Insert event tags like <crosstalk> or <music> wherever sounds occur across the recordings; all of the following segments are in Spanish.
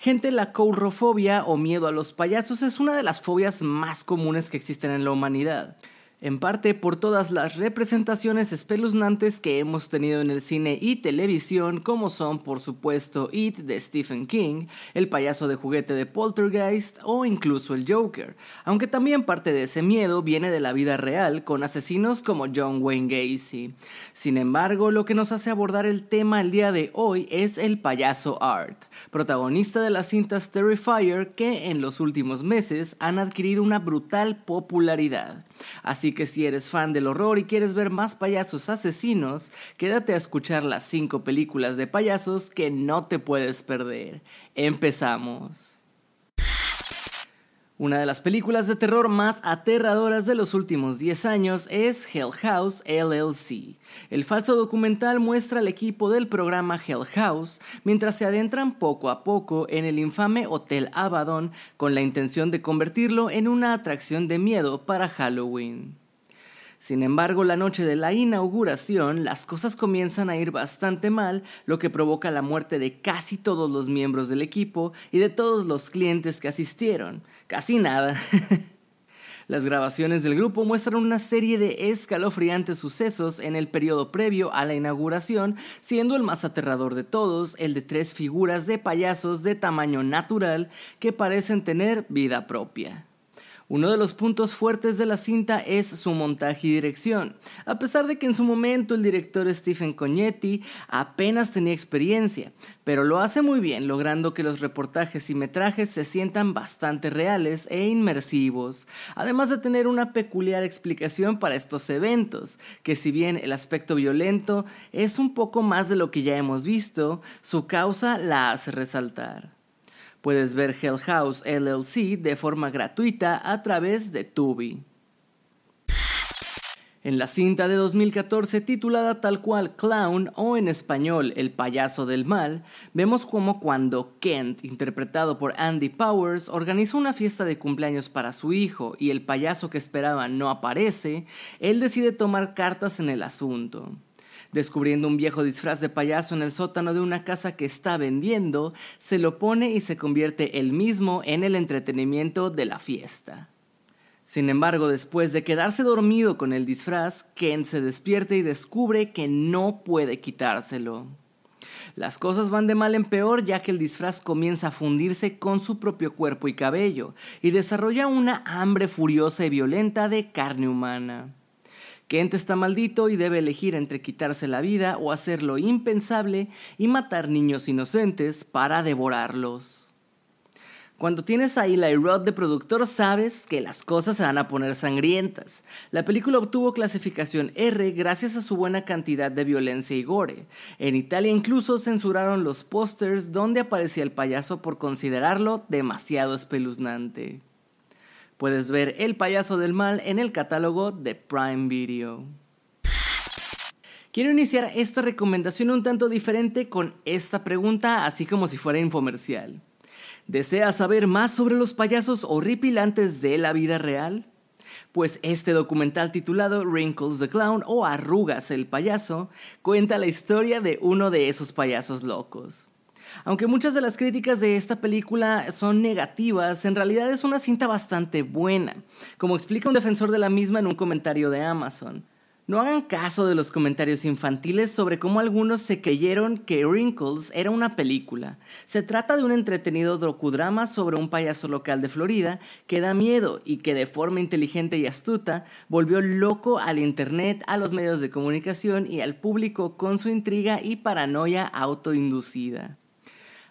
Gente, la courrofobia o miedo a los payasos es una de las fobias más comunes que existen en la humanidad en parte por todas las representaciones espeluznantes que hemos tenido en el cine y televisión, como son por supuesto It de Stephen King, El payaso de juguete de Poltergeist o incluso el Joker, aunque también parte de ese miedo viene de la vida real con asesinos como John Wayne Gacy. Sin embargo, lo que nos hace abordar el tema el día de hoy es el payaso Art, protagonista de las cintas Terrifier que en los últimos meses han adquirido una brutal popularidad. Así que si eres fan del horror y quieres ver más payasos asesinos, quédate a escuchar las 5 películas de payasos que no te puedes perder. Empezamos. Una de las películas de terror más aterradoras de los últimos 10 años es Hell House LLC. El falso documental muestra al equipo del programa Hell House mientras se adentran poco a poco en el infame Hotel Abaddon con la intención de convertirlo en una atracción de miedo para Halloween. Sin embargo, la noche de la inauguración, las cosas comienzan a ir bastante mal, lo que provoca la muerte de casi todos los miembros del equipo y de todos los clientes que asistieron. Casi nada. <laughs> Las grabaciones del grupo muestran una serie de escalofriantes sucesos en el periodo previo a la inauguración, siendo el más aterrador de todos el de tres figuras de payasos de tamaño natural que parecen tener vida propia. Uno de los puntos fuertes de la cinta es su montaje y dirección. A pesar de que en su momento el director Stephen Cognetti apenas tenía experiencia, pero lo hace muy bien, logrando que los reportajes y metrajes se sientan bastante reales e inmersivos, además de tener una peculiar explicación para estos eventos, que si bien el aspecto violento es un poco más de lo que ya hemos visto, su causa la hace resaltar. Puedes ver Hell House LLC de forma gratuita a través de Tubi. En la cinta de 2014 titulada tal cual Clown o en español El payaso del mal, vemos como cuando Kent, interpretado por Andy Powers, organiza una fiesta de cumpleaños para su hijo y el payaso que esperaba no aparece, él decide tomar cartas en el asunto. Descubriendo un viejo disfraz de payaso en el sótano de una casa que está vendiendo, se lo pone y se convierte él mismo en el entretenimiento de la fiesta. Sin embargo, después de quedarse dormido con el disfraz, Ken se despierta y descubre que no puede quitárselo. Las cosas van de mal en peor ya que el disfraz comienza a fundirse con su propio cuerpo y cabello y desarrolla una hambre furiosa y violenta de carne humana. Kent está maldito y debe elegir entre quitarse la vida o hacer lo impensable y matar niños inocentes para devorarlos. Cuando tienes a Eli Roth de productor sabes que las cosas se van a poner sangrientas. La película obtuvo clasificación R gracias a su buena cantidad de violencia y gore. En Italia incluso censuraron los pósters donde aparecía el payaso por considerarlo demasiado espeluznante. Puedes ver El payaso del mal en el catálogo de Prime Video. Quiero iniciar esta recomendación un tanto diferente con esta pregunta, así como si fuera infomercial. ¿Deseas saber más sobre los payasos horripilantes de la vida real? Pues este documental titulado Wrinkles the Clown o Arrugas el payaso cuenta la historia de uno de esos payasos locos. Aunque muchas de las críticas de esta película son negativas, en realidad es una cinta bastante buena, como explica un defensor de la misma en un comentario de Amazon. No hagan caso de los comentarios infantiles sobre cómo algunos se creyeron que Wrinkles era una película. Se trata de un entretenido docudrama sobre un payaso local de Florida que da miedo y que de forma inteligente y astuta volvió loco al Internet, a los medios de comunicación y al público con su intriga y paranoia autoinducida.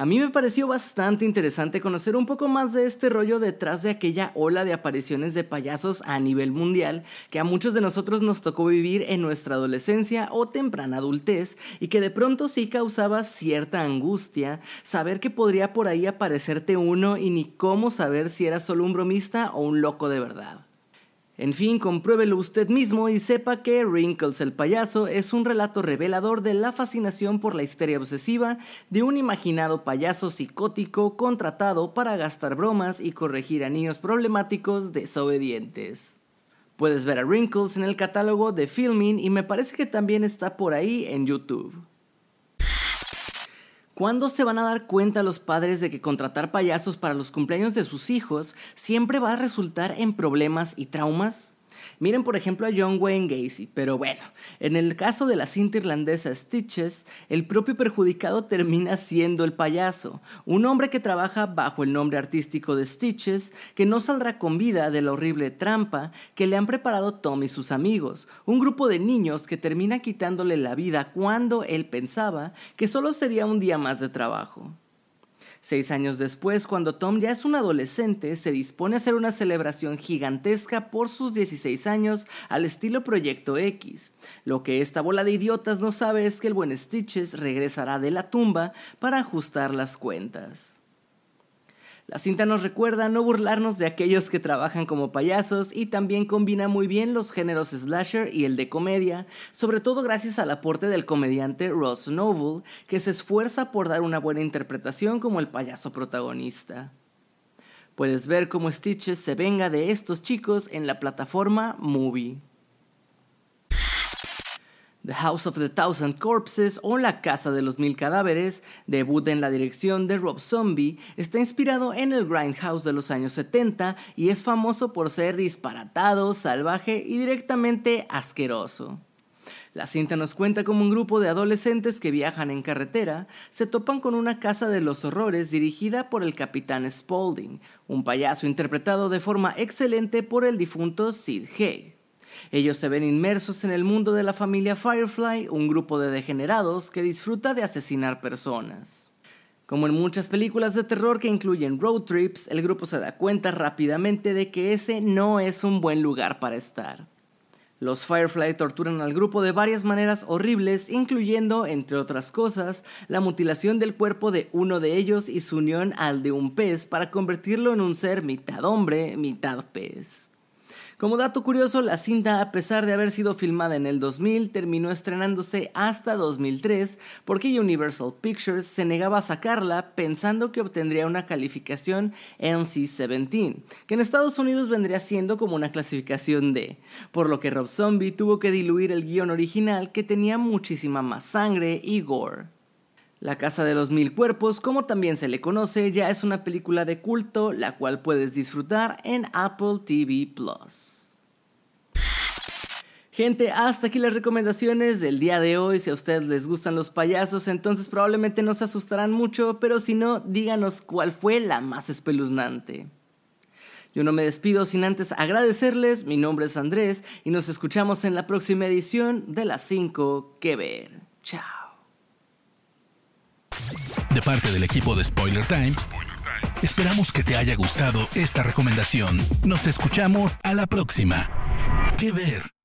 A mí me pareció bastante interesante conocer un poco más de este rollo detrás de aquella ola de apariciones de payasos a nivel mundial que a muchos de nosotros nos tocó vivir en nuestra adolescencia o temprana adultez y que de pronto sí causaba cierta angustia saber que podría por ahí aparecerte uno y ni cómo saber si era solo un bromista o un loco de verdad. En fin, compruébelo usted mismo y sepa que Wrinkles el payaso es un relato revelador de la fascinación por la histeria obsesiva de un imaginado payaso psicótico contratado para gastar bromas y corregir a niños problemáticos desobedientes. Puedes ver a Wrinkles en el catálogo de Filming y me parece que también está por ahí en YouTube. ¿Cuándo se van a dar cuenta los padres de que contratar payasos para los cumpleaños de sus hijos siempre va a resultar en problemas y traumas? Miren por ejemplo a John Wayne Gacy, pero bueno, en el caso de la cinta irlandesa Stitches, el propio perjudicado termina siendo el payaso, un hombre que trabaja bajo el nombre artístico de Stitches, que no saldrá con vida de la horrible trampa que le han preparado Tom y sus amigos, un grupo de niños que termina quitándole la vida cuando él pensaba que solo sería un día más de trabajo. Seis años después, cuando Tom ya es un adolescente, se dispone a hacer una celebración gigantesca por sus 16 años al estilo Proyecto X. Lo que esta bola de idiotas no sabe es que el buen Stitches regresará de la tumba para ajustar las cuentas. La cinta nos recuerda no burlarnos de aquellos que trabajan como payasos y también combina muy bien los géneros slasher y el de comedia, sobre todo gracias al aporte del comediante Ross Noble, que se esfuerza por dar una buena interpretación como el payaso protagonista. Puedes ver cómo Stitches se venga de estos chicos en la plataforma Movie. The House of the Thousand Corpses o La Casa de los Mil Cadáveres, debut en la dirección de Rob Zombie, está inspirado en el Grindhouse de los años 70 y es famoso por ser disparatado, salvaje y directamente asqueroso. La cinta nos cuenta como un grupo de adolescentes que viajan en carretera se topan con una casa de los horrores dirigida por el capitán Spaulding, un payaso interpretado de forma excelente por el difunto Sid Haig. Ellos se ven inmersos en el mundo de la familia Firefly, un grupo de degenerados que disfruta de asesinar personas. Como en muchas películas de terror que incluyen road trips, el grupo se da cuenta rápidamente de que ese no es un buen lugar para estar. Los Firefly torturan al grupo de varias maneras horribles, incluyendo, entre otras cosas, la mutilación del cuerpo de uno de ellos y su unión al de un pez para convertirlo en un ser mitad hombre, mitad pez. Como dato curioso, la cinta, a pesar de haber sido filmada en el 2000, terminó estrenándose hasta 2003 porque Universal Pictures se negaba a sacarla pensando que obtendría una calificación NC-17, que en Estados Unidos vendría siendo como una clasificación D, por lo que Rob Zombie tuvo que diluir el guion original que tenía muchísima más sangre y gore. La Casa de los Mil Cuerpos, como también se le conoce, ya es una película de culto, la cual puedes disfrutar en Apple TV Plus. Gente, hasta aquí las recomendaciones del día de hoy. Si a ustedes les gustan los payasos, entonces probablemente no se asustarán mucho, pero si no, díganos cuál fue la más espeluznante. Yo no me despido sin antes agradecerles. Mi nombre es Andrés y nos escuchamos en la próxima edición de las 5 que ver. Chao. De parte del equipo de Spoiler Time, esperamos que te haya gustado esta recomendación. Nos escuchamos a la próxima. ¿Qué ver?